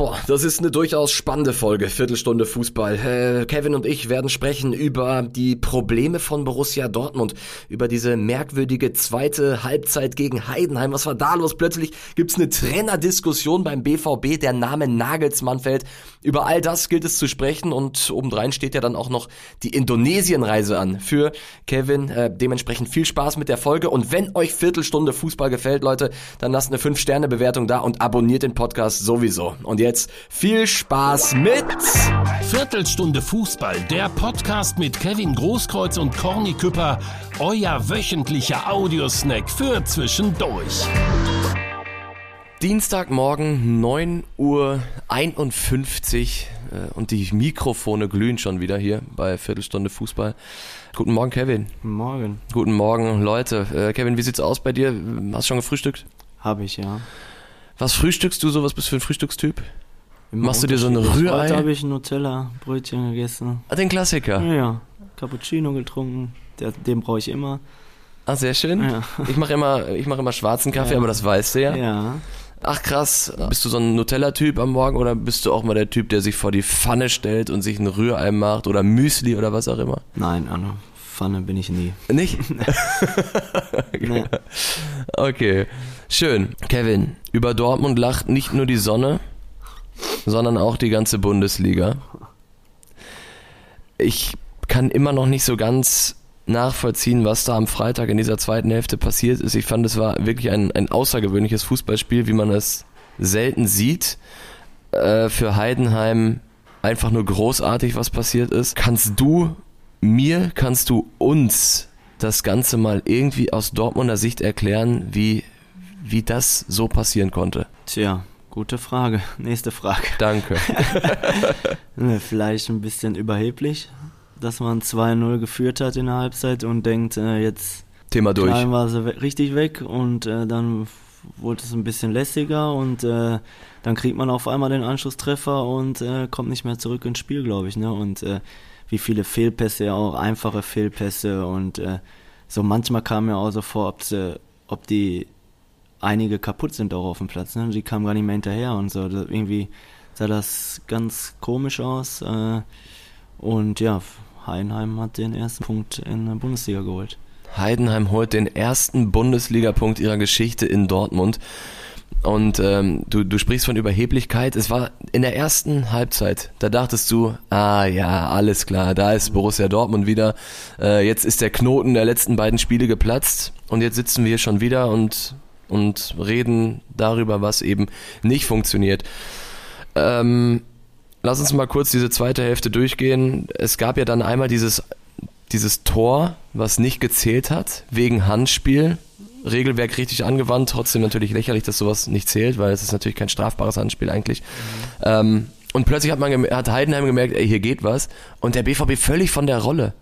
Boah, das ist eine durchaus spannende Folge, Viertelstunde Fußball. Äh, Kevin und ich werden sprechen über die Probleme von Borussia Dortmund, über diese merkwürdige zweite Halbzeit gegen Heidenheim. Was war da los? Plötzlich gibt's eine Trainerdiskussion beim BVB, der Name Nagelsmann fällt. Über all das gilt es zu sprechen und obendrein steht ja dann auch noch die Indonesienreise an für Kevin. Äh, dementsprechend viel Spaß mit der Folge und wenn euch Viertelstunde Fußball gefällt, Leute, dann lasst eine 5-Sterne-Bewertung da und abonniert den Podcast sowieso. Und jetzt jetzt viel Spaß mit Viertelstunde Fußball, der Podcast mit Kevin Großkreuz und Corny Küpper, euer wöchentlicher Audiosnack für zwischendurch. Dienstagmorgen 9.51 Uhr äh, und die Mikrofone glühen schon wieder hier bei Viertelstunde Fußball. Guten Morgen, Kevin. Guten Morgen. Guten Morgen, Leute. Äh, Kevin, wie sieht's aus bei dir? Hast du schon gefrühstückt? Habe ich, ja. Was frühstückst du so? Was bist du für ein Frühstückstyp? Immer Machst du dir so ein Rührei? Heute habe ich Nutella-Brötchen gegessen. Ah, den Klassiker. Ja, ja. Cappuccino getrunken. Der, den brauche ich immer. Ah, sehr schön. Ja. Ich mache immer, ich mache immer schwarzen Kaffee, Ja. aber das weißt du ja. Ja. Ach krass, bist du so ein Nutella-Typ am Morgen oder bist du auch mal der Typ, der sich vor die Pfanne stellt und sich ein Rührei macht oder Müsli oder was auch immer? Nein, Anna. Pfanne bin ich nie. Nicht? Nee. Okay, schön. Kevin, über Dortmund lacht nicht nur die Sonne, sondern auch die ganze Bundesliga. Ich kann immer noch nicht so ganz nachvollziehen, was da am Freitag in dieser zweiten Hälfte passiert ist. Ich fand, es war wirklich ein, ein außergewöhnliches Fußballspiel, wie man es selten sieht. Äh, für Heidenheim einfach nur großartig, was passiert ist. Kannst du mir, kannst du uns das Ganze mal irgendwie aus Dortmunder Sicht erklären, wie, wie das so passieren konnte? Tja, gute Frage. Nächste Frage. Danke. Ne, Vielleicht ein bisschen überheblich, dass man 2-0 geführt hat in der Halbzeit und denkt, äh, jetzt Thema durch. wir sie we- richtig weg und äh, dann wurde es ein bisschen lässiger und äh, dann kriegt man auf einmal den Anschlusstreffer und äh, kommt nicht mehr zurück ins Spiel, glaube ich. Ne? Und äh, wie viele Fehlpässe, ja auch einfache Fehlpässe und äh, so manchmal kam mir auch so vor, ob, sie, ob die einige kaputt sind auch auf dem Platz. Ne? Die kamen gar nicht mehr hinterher und so. Irgendwie sah das ganz komisch aus. Äh, und ja, Heidenheim hat den ersten Punkt in der Bundesliga geholt. Heidenheim holt den ersten Bundesligapunkt ihrer Geschichte in Dortmund. Und ähm, du, du sprichst von Überheblichkeit. Es war in der ersten Halbzeit, da dachtest du, ah ja, alles klar, da ist Borussia Dortmund wieder. Äh, jetzt ist der Knoten der letzten beiden Spiele geplatzt und jetzt sitzen wir hier schon wieder und, und reden darüber, was eben nicht funktioniert. Ähm, lass uns mal kurz diese zweite Hälfte durchgehen. Es gab ja dann einmal dieses, dieses Tor, was nicht gezählt hat, wegen Handspiel. Regelwerk richtig angewandt, trotzdem natürlich lächerlich, dass sowas nicht zählt, weil es ist natürlich kein strafbares Handspiel eigentlich. Ähm, und plötzlich hat man hat Heidenheim gemerkt, ey, hier geht was. Und der BVB völlig von der Rolle.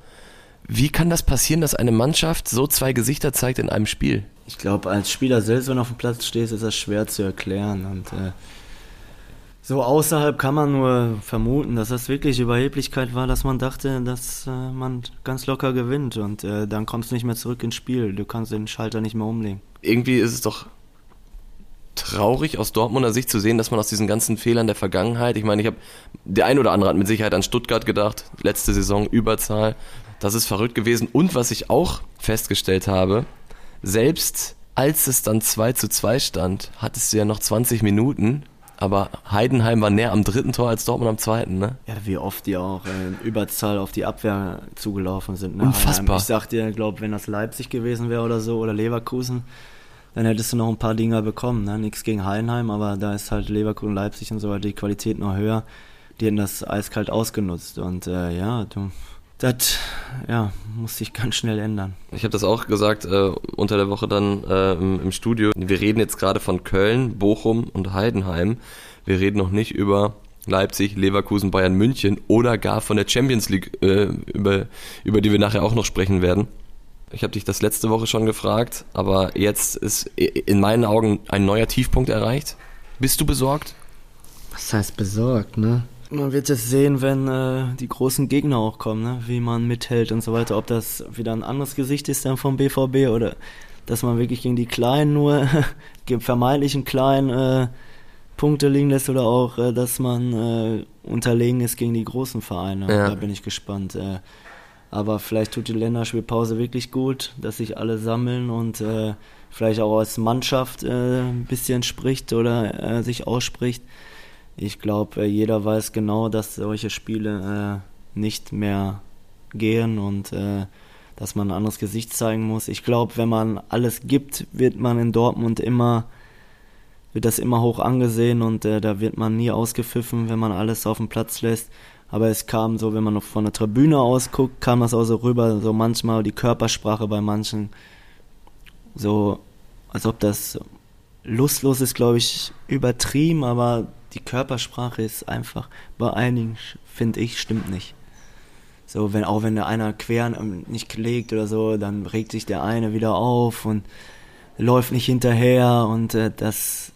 Wie kann das passieren, dass eine Mannschaft so zwei Gesichter zeigt in einem Spiel? Ich glaube, als Spieler selbst, wenn du auf dem Platz stehst, ist das schwer zu erklären. Und äh, so außerhalb kann man nur vermuten, dass das wirklich Überheblichkeit war, dass man dachte, dass äh, man ganz locker gewinnt. Und äh, dann kommst du nicht mehr zurück ins Spiel. Du kannst den Schalter nicht mehr umlegen. irgendwie ist es doch traurig aus Dortmunder Sicht zu sehen, dass man aus diesen ganzen Fehlern der Vergangenheit, ich meine, ich habe der ein oder andere hat mit Sicherheit an Stuttgart gedacht, letzte Saison Überzahl, das ist verrückt gewesen und was ich auch festgestellt habe, selbst als es dann 2 zu 2 stand, hattest du ja noch 20 Minuten, aber Heidenheim war näher am dritten Tor als Dortmund am zweiten, ne? Ja, wie oft die auch in Überzahl auf die Abwehr zugelaufen sind. Ne? Unfassbar. Ich sag dir, glaub, wenn das Leipzig gewesen wäre oder so oder Leverkusen, dann hättest du noch ein paar Dinger bekommen. Ne? Nichts gegen Heidenheim, aber da ist halt Leverkusen, Leipzig und so weiter die Qualität noch höher. Die hätten das eiskalt ausgenutzt. Und äh, ja, du, das ja, muss sich ganz schnell ändern. Ich habe das auch gesagt äh, unter der Woche dann äh, im, im Studio. Wir reden jetzt gerade von Köln, Bochum und Heidenheim. Wir reden noch nicht über Leipzig, Leverkusen, Bayern, München oder gar von der Champions League, äh, über, über die wir nachher auch noch sprechen werden. Ich habe dich das letzte Woche schon gefragt, aber jetzt ist in meinen Augen ein neuer Tiefpunkt erreicht. Bist du besorgt? Was heißt besorgt, ne? Man wird es sehen, wenn äh, die großen Gegner auch kommen, ne? wie man mithält und so weiter. Ob das wieder ein anderes Gesicht ist dann vom BVB oder dass man wirklich gegen die Kleinen nur, gegen vermeintlichen Kleinen, äh, Punkte liegen lässt oder auch, äh, dass man äh, unterlegen ist gegen die großen Vereine. Ja. Da bin ich gespannt. Äh, aber vielleicht tut die Länderspielpause wirklich gut, dass sich alle sammeln und äh, vielleicht auch als Mannschaft äh, ein bisschen spricht oder äh, sich ausspricht. Ich glaube, äh, jeder weiß genau, dass solche Spiele äh, nicht mehr gehen und äh, dass man ein anderes Gesicht zeigen muss. Ich glaube, wenn man alles gibt, wird man in Dortmund immer wird das immer hoch angesehen und äh, da wird man nie ausgepfiffen, wenn man alles auf den Platz lässt. Aber es kam so, wenn man noch von der Tribüne aus guckt, kam das auch so rüber, so manchmal die Körpersprache bei manchen, so als ob das lustlos ist, glaube ich, übertrieben, aber die Körpersprache ist einfach bei einigen, finde ich, stimmt nicht. So, wenn auch wenn der einer quer ähm, nicht legt oder so, dann regt sich der eine wieder auf und läuft nicht hinterher und äh, das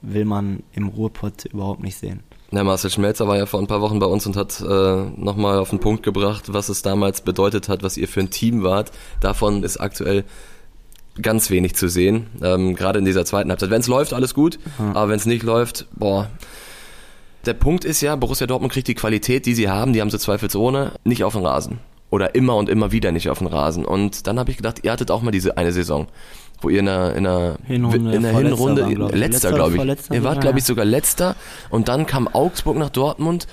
will man im Ruhrpott überhaupt nicht sehen. Der Marcel Schmelzer war ja vor ein paar Wochen bei uns und hat äh, nochmal auf den Punkt gebracht, was es damals bedeutet hat, was ihr für ein Team wart. Davon ist aktuell ganz wenig zu sehen, ähm, gerade in dieser zweiten Halbzeit. Wenn es läuft, alles gut, Ja. aber wenn es nicht läuft, boah. Der Punkt ist ja, Borussia Dortmund kriegt die Qualität, die sie haben, die haben sie zweifelsohne, nicht auf den Rasen. Oder immer und immer wieder nicht auf den Rasen. Und dann habe ich gedacht, ihr hattet auch mal diese eine Saison, wo ihr in der, in der Hinrunde in der Hinrunde, waren, glaub ich. letzter, Letzter, glaube ich. Ihr wart, glaube ich, sogar letzter. Und dann kam Augsburg nach Dortmund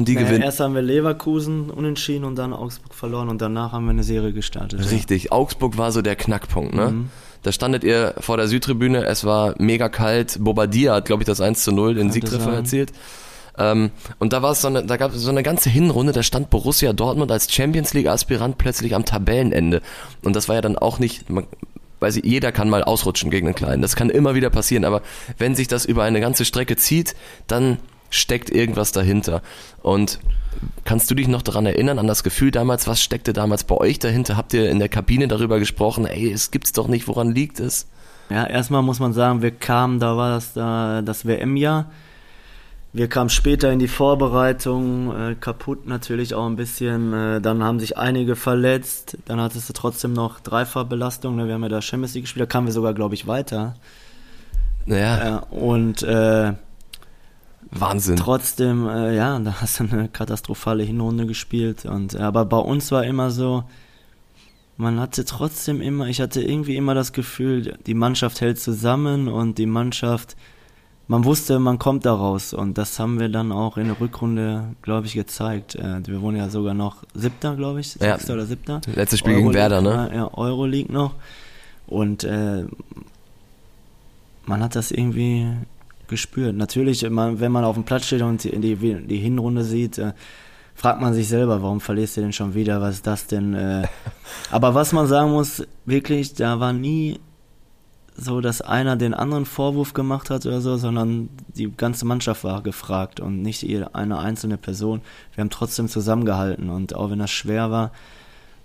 und die Naja, gewinnen. erst haben wir Leverkusen unentschieden und dann Augsburg verloren und danach haben wir eine Serie gestartet. ja. Richtig, Augsburg war so der Knackpunkt, ne? Mhm. Da standet ihr vor der Südtribüne, es war mega kalt. Bobadilla hat, glaube ich, das 1 zu 0, den Kann Siegtreffer erzielt. Ähm, und da war es so eine, da gab es so eine ganze Hinrunde, da stand Borussia Dortmund als Champions League Aspirant plötzlich am Tabellenende. Und das war ja dann auch nicht, man, weiß ich, jeder kann mal ausrutschen gegen einen Kleinen. Das kann immer wieder passieren. Aber wenn sich das über eine ganze Strecke zieht, dann steckt irgendwas dahinter. Und kannst du dich noch daran erinnern, an das Gefühl damals, was steckte damals bei euch dahinter? Habt ihr in der Kabine darüber gesprochen, ey, es gibt's doch nicht, woran liegt es? Ja, erstmal muss man sagen, wir kamen, da war das da das WM-Jahr. Wir kamen später in die Vorbereitung, äh, kaputt natürlich auch ein bisschen. Äh, dann haben sich einige verletzt. Dann hattest du trotzdem noch Dreifachbelastung. Ne? Wir haben ja da Champions League gespielt, da kamen wir sogar, glaube ich, weiter. Naja, Ja, und äh, Wahnsinn. trotzdem, äh, ja, da hast du eine katastrophale Hinrunde gespielt. Und, aber bei uns war immer so, man hatte trotzdem immer, ich hatte irgendwie immer das Gefühl, die Mannschaft hält zusammen und die Mannschaft, man wusste, man kommt da raus. Und das haben wir dann auch in der Rückrunde, glaube ich, gezeigt. Äh, wir wurden ja sogar noch Siebter, glaube ich, Ja. Sechster oder Siebter. Letztes Spiel gegen Werder, ne? Ja, ja Euroleague noch. Und äh, man hat das irgendwie gespürt. Natürlich, wenn man auf dem Platz steht und die, die, Hinrunde sieht, äh, fragt man sich selber, warum verlierst du denn schon wieder? Was ist das denn? Äh? Aber was man sagen muss, wirklich, da war nie so, dass einer den anderen Vorwurf gemacht hat oder so, sondern die ganze Mannschaft war gefragt und nicht eine einzelne Person. Wir haben trotzdem zusammengehalten und auch wenn das schwer war,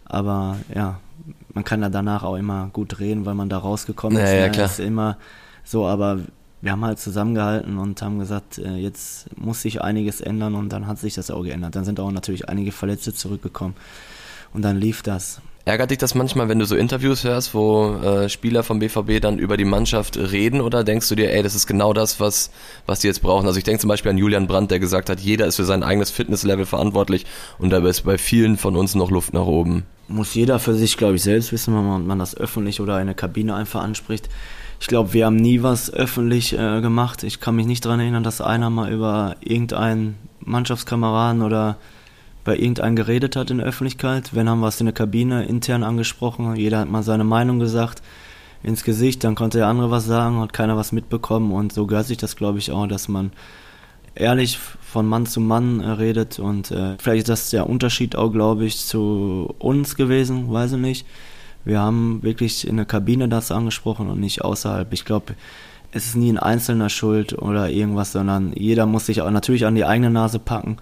aber ja, man kann ja danach auch immer gut reden, weil man da rausgekommen Ja, ist. ja, ne? klar. Ist immer so, aber wir haben halt zusammengehalten und haben gesagt, äh, jetzt muss sich einiges ändern und dann hat sich das auch geändert. Dann sind auch natürlich einige Verletzte zurückgekommen und dann lief das. Ärgert dich das manchmal, wenn du so Interviews hörst, wo äh, Spieler vom BVB dann über die Mannschaft reden oder denkst du dir, ey, das ist genau das, was, was die jetzt brauchen? Also ich denke zum Beispiel an Julian Brandt, der gesagt hat, jeder ist für sein eigenes Fitnesslevel verantwortlich und da ist bei vielen von uns noch Luft nach oben. muss jeder für sich, glaube ich, selbst wissen, wenn man, man das öffentlich oder in der Kabine einfach anspricht. Ich glaube, wir haben nie was öffentlich äh, gemacht. Ich kann mich nicht daran erinnern, dass einer mal über irgendeinen Mannschaftskameraden oder bei irgendeinem geredet hat in der Öffentlichkeit. Wenn haben wir es in der Kabine intern angesprochen. Jeder hat mal seine Meinung gesagt ins Gesicht, dann konnte der andere was sagen, hat keiner was mitbekommen und so gehört sich das, glaube ich, auch, dass man ehrlich von Mann zu Mann äh, redet und äh, vielleicht ist das der Unterschied auch, glaube ich, zu uns gewesen, weiß ich nicht. Wir haben wirklich in der Kabine das angesprochen und nicht außerhalb. Ich glaube, es ist nie ein Einzelner schuld oder irgendwas, sondern jeder muss sich auch natürlich an die eigene Nase packen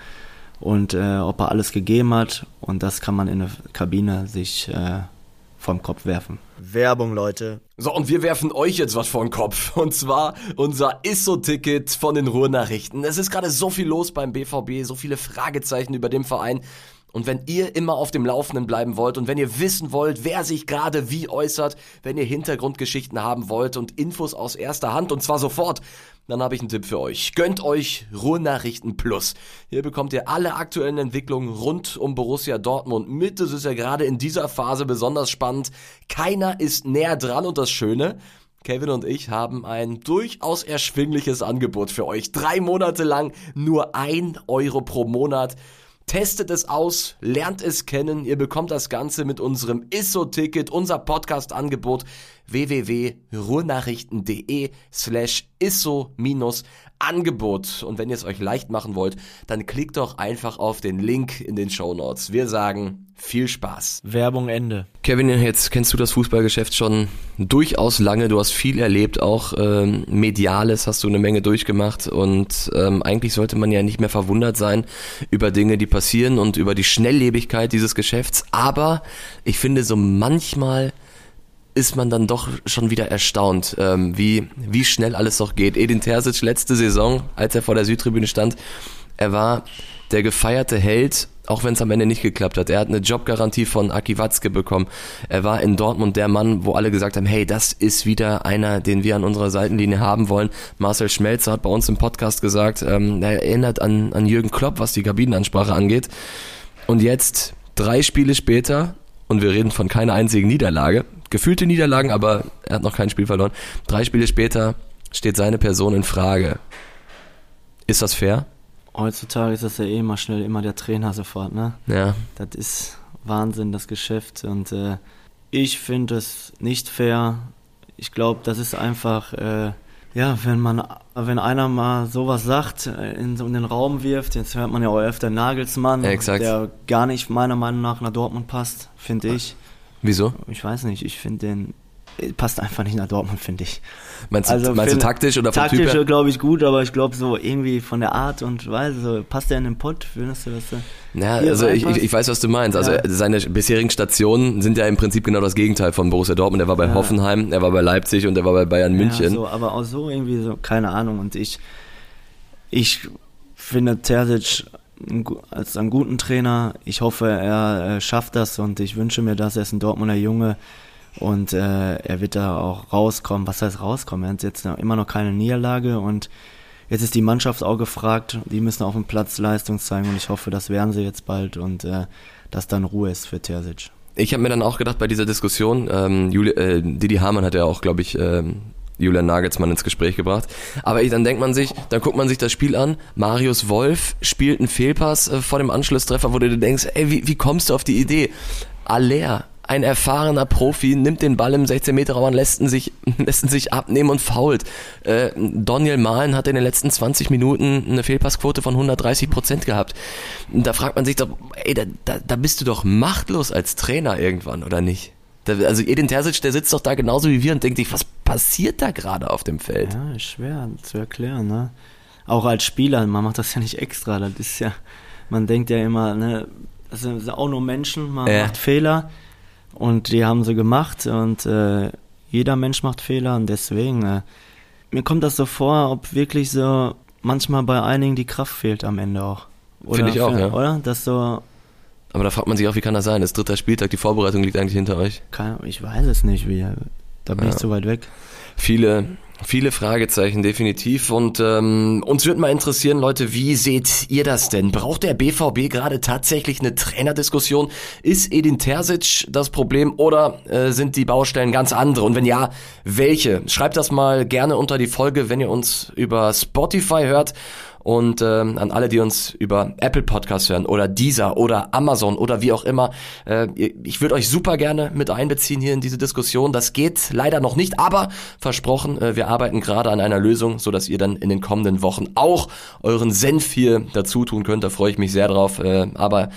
und äh, ob er alles gegeben hat und das kann man in der Kabine sich äh, vom Kopf werfen. Werbung, Leute. So, und wir werfen euch jetzt was vor den Kopf. Und zwar unser ISSO-Ticket von den Ruhrnachrichten. Es ist gerade so viel los beim BVB, so viele Fragezeichen über dem Verein. Und wenn ihr immer auf dem Laufenden bleiben wollt und wenn ihr wissen wollt, wer sich gerade wie äußert, wenn ihr Hintergrundgeschichten haben wollt und Infos aus erster Hand und zwar sofort, dann habe ich einen Tipp für euch. Gönnt euch Ruhrnachrichten Plus. Hier bekommt ihr alle aktuellen Entwicklungen rund um Borussia Dortmund mit. Das ist ja gerade in dieser Phase besonders spannend. Keiner ist näher dran und das Schöne, Kevin und ich haben ein durchaus erschwingliches Angebot für euch. Drei Monate lang nur ein Euro pro Monat. Testet es aus, lernt es kennen. Ihr bekommt das Ganze mit unserem ISSO-Ticket, unser Podcast-Angebot www.ruhrnachrichten.de slash ISSO-Angebot. Und wenn ihr es euch leicht machen wollt, dann klickt doch einfach auf den Link in den Show Notes. Wir sagen viel Spaß. Werbung Ende. Kevin, jetzt kennst du das Fußballgeschäft schon durchaus lange. Du hast viel erlebt, auch ähm, mediales hast du eine Menge durchgemacht und ähm, eigentlich sollte man ja nicht mehr verwundert sein über Dinge, die passieren und über die Schnelllebigkeit dieses Geschäfts. Aber ich finde so manchmal ist man dann doch schon wieder erstaunt, ähm, wie, wie schnell alles doch geht. Edin Terzic letzte Saison, als er vor der Südtribüne stand, er war der gefeierte Held, auch wenn es am Ende nicht geklappt hat. Er hat eine Jobgarantie von Aki Watzke bekommen. Er war in Dortmund der Mann, wo alle gesagt haben, hey, das ist wieder einer, den wir an unserer Seitenlinie haben wollen. Marcel Schmelzer hat bei uns im Podcast gesagt, ähm, er erinnert an, an Jürgen Klopp, was die Kabinenansprache angeht. Und jetzt, drei Spiele später, und wir reden von keiner einzigen Niederlage, gefühlte Niederlagen, aber er hat noch kein Spiel verloren. Drei Spiele später steht seine Person in Frage. Ist das fair? Heutzutage ist das ja eh immer schnell immer der Trainer sofort, ne? Ja. Das ist Wahnsinn, das Geschäft. Und äh, ich finde es nicht fair. Ich glaube, das ist einfach, äh, ja, wenn man, wenn einer mal sowas sagt, äh, in, so in den Raum wirft, jetzt hört man ja auch öfter Nagelsmann, exakt. der gar nicht meiner Meinung nach nach Dortmund passt, finde ich. Wieso? Ich weiß nicht, ich finde den äh, passt einfach nicht nach Dortmund, finde ich. Meinst du, meinst du taktisch oder vom Typ Taktisch glaube ich gut, aber ich glaube so irgendwie von der Art und Weise, so, passt der in den Pott? Findest du das? so? Ja, also ich, ich, weiß, was du meinst. Also Ja. seine bisherigen Stationen sind ja im Prinzip genau das Gegenteil von Borussia Dortmund. Er war bei Ja. Hoffenheim, er war bei Leipzig und er war bei Bayern München. Ja, so, aber auch so irgendwie so, keine Ahnung. Und ich, ich finde Terzic als einen guten Trainer. Ich hoffe, er äh, schafft das und ich wünsche mir das. Er ist ein Dortmunder Junge und äh, er wird da auch rauskommen. Was heißt rauskommen? Er hat jetzt immer noch keine Niederlage und jetzt ist die Mannschaft auch gefragt. Die müssen auf dem Platz Leistung zeigen und ich hoffe, das werden sie jetzt bald und äh, dass dann Ruhe ist für Terzic. Ich habe mir dann auch gedacht bei dieser Diskussion, ähm, Juli, äh, Didi Hamann hat ja auch, glaube ich, ähm, Julian Nagelsmann ins Gespräch gebracht. Aber dann denkt man sich, dann guckt man sich das Spiel an. Marius Wolf spielt einen Fehlpass äh, vor dem Anschlusstreffer, wo du dir denkst, ey, wie, wie kommst du auf die Idee? Aller, ein erfahrener Profi, nimmt den Ball im 16-Meter-Raum an, lässt ihn sich, lässt ihn sich abnehmen und fault. Äh, Daniel Mahlen hat in den letzten 20 Minuten eine Fehlpassquote von 130 Prozent gehabt. Da fragt man sich doch, ey, da, da, da bist du doch machtlos als Trainer irgendwann, oder nicht? Also Edin Terzic, der sitzt doch da genauso wie wir und denkt sich, was passiert da gerade auf dem Feld? Ja, ist schwer zu erklären, ne? Auch als Spieler, man macht das ja nicht extra. Das ist ja, man denkt ja immer, ne, das sind auch nur Menschen, man Ja. macht Fehler und die haben sie gemacht und äh, jeder Mensch macht Fehler und deswegen, äh, mir kommt das so vor, ob wirklich so manchmal bei einigen die Kraft fehlt am Ende auch. Finde ich auch, für- ja. Oder? Das so, Aber da fragt man sich auch, wie kann das sein? Das ist dritter Spieltag, die Vorbereitung liegt eigentlich hinter euch. keine, ich weiß es nicht, wie, da bin Ja. ich zu weit weg. Viele, viele Fragezeichen definitiv. Und ähm, uns würde mal interessieren, Leute, wie seht ihr das denn? Braucht der BVB gerade tatsächlich eine Trainerdiskussion? Ist Edin Terzic das Problem oder äh, sind die Baustellen ganz andere? Und wenn ja, welche? Schreibt das mal gerne unter die Folge, wenn ihr uns über Spotify hört. Und ähm, an alle, die uns über Apple Podcasts hören oder Deezer oder Amazon oder wie auch immer, äh, ich würde euch super gerne mit einbeziehen hier in diese Diskussion. Das geht leider noch nicht, aber versprochen, äh, wir arbeiten gerade an einer Lösung, so dass ihr dann in den kommenden Wochen auch euren Senf hier dazu tun könnt. Da freue ich mich sehr drauf. Äh, aber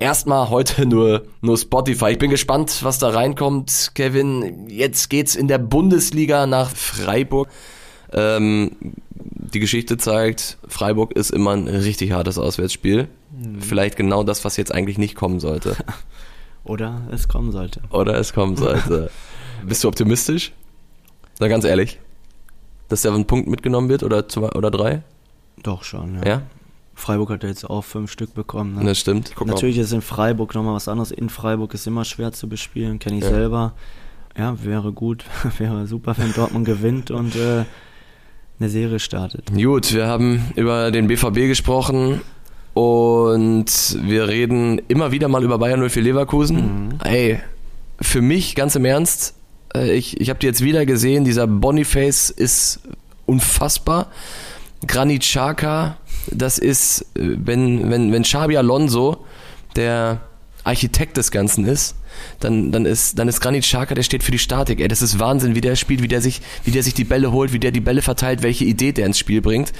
Erstmal heute nur, nur Spotify. Ich bin gespannt, was da reinkommt. Kevin, jetzt geht's in der Bundesliga nach Freiburg. Ähm, die Geschichte zeigt, Freiburg ist immer ein richtig hartes Auswärtsspiel. Vielleicht genau das, was jetzt eigentlich nicht kommen sollte. Oder es kommen sollte. Oder es kommen sollte. Bist du optimistisch? Na ganz ehrlich. Dass der ein Punkt mitgenommen wird oder zwei oder drei? Doch schon, ja. Ja? Freiburg hat ja jetzt auch fünf Stück bekommen. Ne? Das stimmt. Guck mal. Natürlich ist in Freiburg nochmal was anderes. In Freiburg ist immer schwer zu bespielen, kenne ich Ja. selber. Ja, wäre gut, wäre super, wenn Dortmund gewinnt und äh, eine Serie startet. Gut, wir haben über den BVB gesprochen und wir reden immer wieder mal über Bayern 04 Leverkusen. Mhm. Ey, für mich ganz im Ernst, äh, ich, ich habe die jetzt wieder gesehen, dieser Boniface ist unfassbar. Granit Xhaka, das ist, äh, wenn, wenn, wenn Xabi Alonso der Architekt des Ganzen ist, dann, dann ist, dann ist Granit Xhaka, der steht für die Statik. Ey, das ist Wahnsinn, wie der spielt, wie der sich, wie der sich die Bälle holt, wie der die Bälle verteilt, welche Idee der ins Spiel bringt.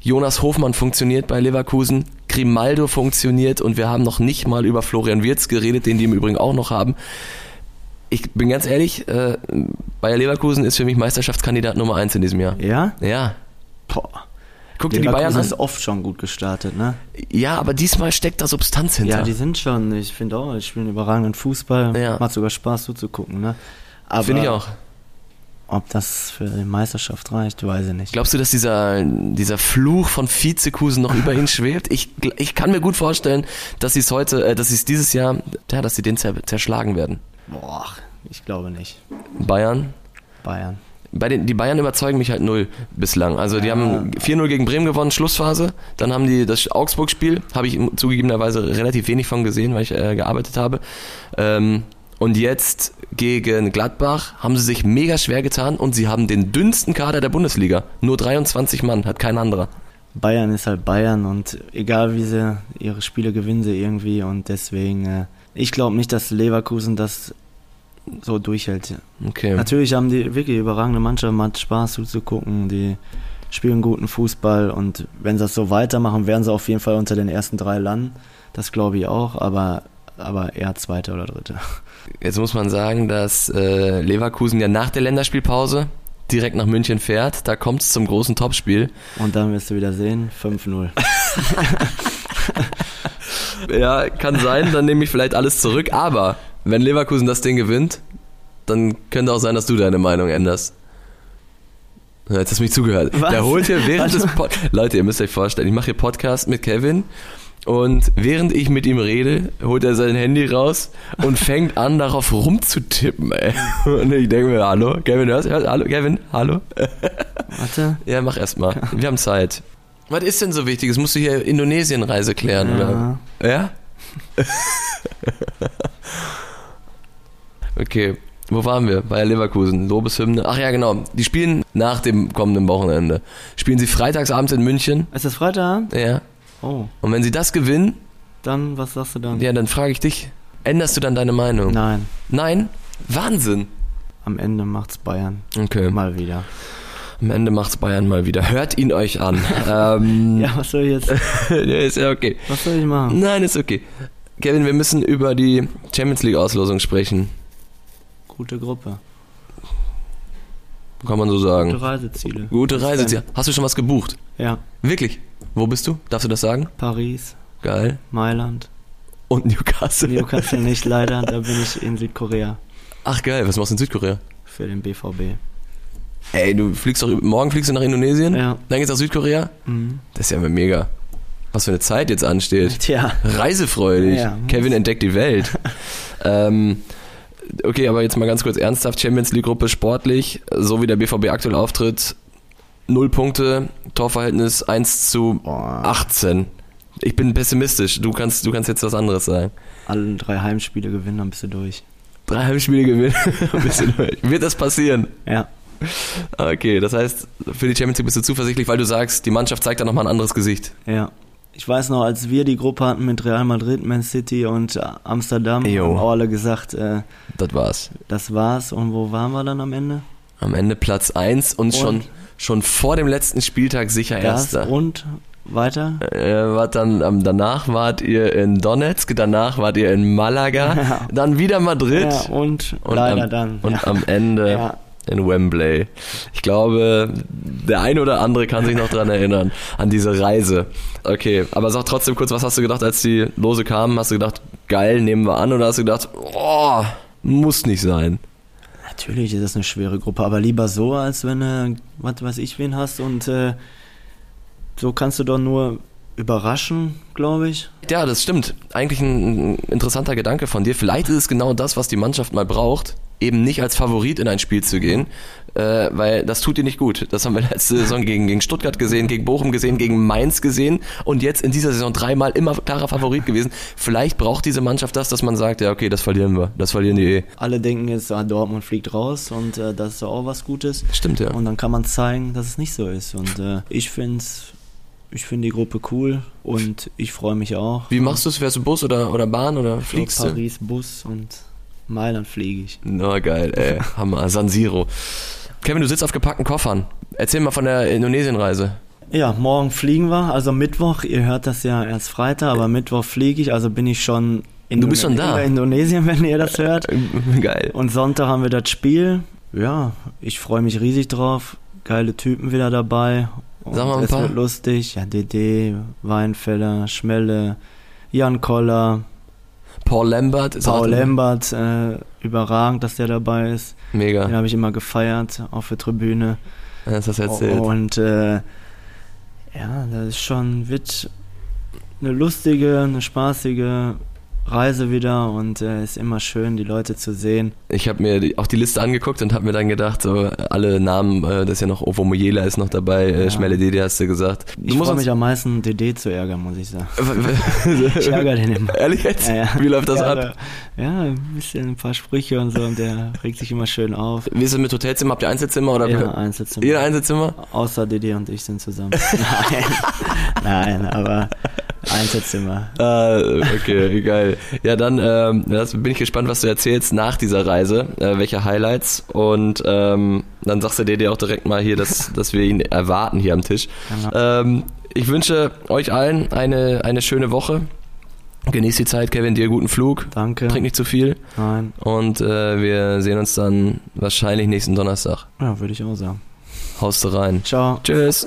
Jonas Hofmann funktioniert bei Leverkusen, Grimaldo funktioniert und wir haben noch nicht mal über Florian Wirz geredet, den die im Übrigen auch noch haben. Ich bin ganz ehrlich, äh, Bayer Leverkusen ist für mich Meisterschaftskandidat Nummer eins in diesem Jahr. Ja? Ja. Boah. Guck dir die Bayern an. ist oft schon gut gestartet, ne? Ja, aber diesmal steckt da Substanz hinter. Ja, die sind schon, ich finde auch, die spielen überragenden Fußball. Ja. Macht sogar Spaß zuzugucken, ne? Finde ich auch. Ob das für die Meisterschaft reicht, weiß ich nicht. Glaubst du, dass dieser, dieser Fluch von Vizekusen noch über ihn schwebt? Ich, ich kann mir gut vorstellen, dass sie es heute, äh, dass sie es dieses Jahr, ja, dass sie den zer zerschlagen werden. Boah, ich glaube nicht. Bayern? Bayern. Bei den, die Bayern überzeugen mich halt null bislang. Also die haben 4-0 gegen Bremen gewonnen, Schlussphase. Dann haben die das Augsburg-Spiel, habe ich zugegebenerweise relativ wenig von gesehen, weil ich äh, gearbeitet habe. Ähm, und jetzt gegen Gladbach haben sie sich mega schwer getan und sie haben den dünnsten Kader der Bundesliga. Nur 23 Mann, hat kein anderer. Bayern ist halt Bayern und egal wie sie ihre Spiele gewinnen sie irgendwie und deswegen, äh, ich glaube nicht, dass Leverkusen das so durchhält. Okay. Natürlich haben die wirklich überragende Mannschaft, macht Spaß zuzugucken, die spielen guten Fußball und wenn sie das so weitermachen, werden sie auf jeden Fall unter den ersten drei landen. Das glaube ich auch, aber, aber eher Zweiter oder Dritter. Jetzt muss man sagen, dass äh, Leverkusen ja nach der Länderspielpause direkt nach München fährt. Da kommt es zum großen Topspiel. Und dann wirst du wieder sehen, 5-0. ja, kann sein, dann nehme ich vielleicht alles zurück. Aber wenn Leverkusen das Ding gewinnt, dann könnte auch sein, dass du deine Meinung änderst. Jetzt hast du mich zugehört. Was? Der holt hier während des Pod Leute, ihr müsst euch vorstellen, ich mache hier Podcast mit Kevin und während ich mit ihm rede, holt er sein Handy raus und fängt an, darauf rumzutippen, ey. Und ich denke mir, hallo, Kevin, hörst du? Hallo, Kevin, hallo? Warte. Ja, mach erst mal. Wir haben Zeit. Was ist denn so wichtig? Das musst du hier Indonesien-Reise klären, Ja. oder? Ja? okay. Wo waren wir? Bei Leverkusen. Lobeshymne. Ach ja, genau. Die spielen nach dem kommenden Wochenende. Spielen sie freitagsabends in München. Ist das Freitag? Ja. Oh, Und wenn sie das gewinnen, dann, was sagst du dann? ja, dann frage ich dich, änderst du dann deine Meinung? Nein, Nein? Wahnsinn. am Ende macht's Bayern. Okay. Mal wieder. Am Ende macht's Bayern mal wieder. Hört ihn euch an. ähm, Ja, was soll ich jetzt, ja, ist ja okay. was soll ich machen? Nein, ist okay. Kevin, wir müssen über die Champions League Auslosung sprechen. Gute Gruppe. Kann man so sagen. Gute Reiseziele. Gute Bis Reise. dann. Hast du schon was gebucht? Ja, Wirklich? Wo bist du? Darfst du das sagen? Paris, Geil. Mailand. Und Newcastle. Newcastle nicht leider, da bin ich in Südkorea Ach geil, was machst du in Südkorea? für den BVB. Ey, du fliegst doch, morgen fliegst du nach Indonesien? Ja. Dann geht's nach Südkorea? Mhm. Das ist ja mega. Was für eine Zeit jetzt ansteht. Tja, Reisefreudig. Ja. Kevin entdeckt die Welt. ähm, okay, aber jetzt mal ganz kurz ernsthaft. Champions League Gruppe sportlich, so wie der BVB aktuell auftritt, null Punkte, Torverhältnis 1 zu Boah. 18. Ich bin pessimistisch. Du kannst, du kannst jetzt was anderes sagen. alle drei Heimspiele gewinnen, dann bist du durch. Drei Heimspiele gewinnen. Ein bisschen durch. Wird das passieren? Ja, Okay, das heißt, für die Champions League bist du zuversichtlich, weil du sagst, die Mannschaft zeigt da nochmal ein anderes Gesicht. ja. Ich weiß noch, als wir die Gruppe hatten mit Real Madrid, Man City und äh, Amsterdam, Jo. haben alle gesagt, äh, Das war's. das war's. Und wo waren wir dann am Ende? Am Ende Platz 1 und, Und? schon, schon vor dem letzten Spieltag sicher Erster. und weiter? Äh, wart dann, ähm, danach wart ihr in Donetsk, danach wart ihr in Malaga, Ja. dann wieder Madrid Ja, und, und, leider am, dann. und ja. am Ende. In Wembley. Ich glaube, der ein oder andere kann sich noch dran erinnern, an diese Reise. Okay, aber sag trotzdem kurz, was hast du gedacht, als die Lose kamen? Hast du gedacht, geil, nehmen wir an? Oder hast du gedacht, oh, muss nicht sein? Natürlich ist das eine schwere Gruppe, aber lieber so, als wenn du, was weiß ich, wen hast und äh, so kannst du doch nur überraschen, glaube ich. Ja, das stimmt. Eigentlich ein, ein interessanter Gedanke von dir. Vielleicht ist es genau das, was die Mannschaft mal braucht. Eben nicht als Favorit in ein Spiel zu gehen, äh, weil das tut dir nicht gut. Das haben wir letzte Saison gegen, gegen Stuttgart gesehen, gegen Bochum gesehen, gegen Mainz gesehen und jetzt in dieser Saison dreimal immer klarer Favorit gewesen. Vielleicht braucht diese Mannschaft das, dass man sagt, ja okay, das verlieren wir, das verlieren die eh. Alle denken jetzt, ah, Dortmund fliegt raus und äh, das ist auch was Gutes. Stimmt, ja. Und dann kann man zeigen, dass es nicht so ist. Und äh, ich finde ich finde die Gruppe cool und ich freue mich auch. Wie machst du es? Fährst du Bus oder, oder Bahn oder fliegst Paris, du? Paris Bus und Mailand fliege ich. Na geil, ey. Hammer. San Siro. Kevin, du sitzt auf gepackten Koffern. Erzähl mal von der Indonesienreise. Ja, morgen fliegen wir, also Mittwoch. Ihr hört das ja erst Freitag, aber Mittwoch fliege ich, also bin ich schon in Du bist schon da? in Indonesien, wenn ihr das hört. Geil. Und Sonntag haben wir das Spiel. Ja, ich freue mich riesig drauf. Geile Typen wieder dabei. Und Sag mal ein es paar. wird lustig. Ja, DD, Weinfeller, Schmelle, Jan Koller, Paul Lambert ist Paul Lambert. Äh, überragend, dass der dabei ist. Mega. Den habe ich immer gefeiert auf der Tribüne. Hast das erzählt. Und äh, ja, das ist schon, wird eine lustige, eine spaßige Reise wieder und äh, ist immer schön, die Leute zu sehen. Ich habe mir die, auch die Liste angeguckt und habe mir dann gedacht, so alle Namen, äh, das ist ja noch Ovo Moyela ist noch dabei, äh, Ja. Schmelle Dede hast du gesagt. Du Ich freue mich am meisten, DD zu ärgern, muss ich sagen. Ich ärgere den immer. Ehrlich jetzt? Ja, ja. Wie läuft das ab? Ja, ein bisschen ein paar Sprüche und so und der regt sich immer schön auf. Wie ist es mit Hotelzimmer? Habt ihr Einzelzimmer oder Ja, Einzelzimmer. jeder Einzelzimmer? Außer DD und ich sind zusammen. Nein, nein, aber Einzelzimmer. Ah, okay, geil. Ja, dann ähm, das bin ich gespannt, was du erzählst nach dieser Reise, äh, welche Highlights und ähm, dann sagst du dir dir auch direkt mal hier, dass, dass wir ihn erwarten hier am Tisch. Ähm, ich wünsche euch allen eine, eine schöne Woche. Genießt die Zeit, Kevin, dir guten Flug. Danke. Trink nicht zu viel Nein, und äh, wir sehen uns dann wahrscheinlich nächsten Donnerstag. ja, würde ich auch sagen. Haust du rein. Ciao. Tschüss.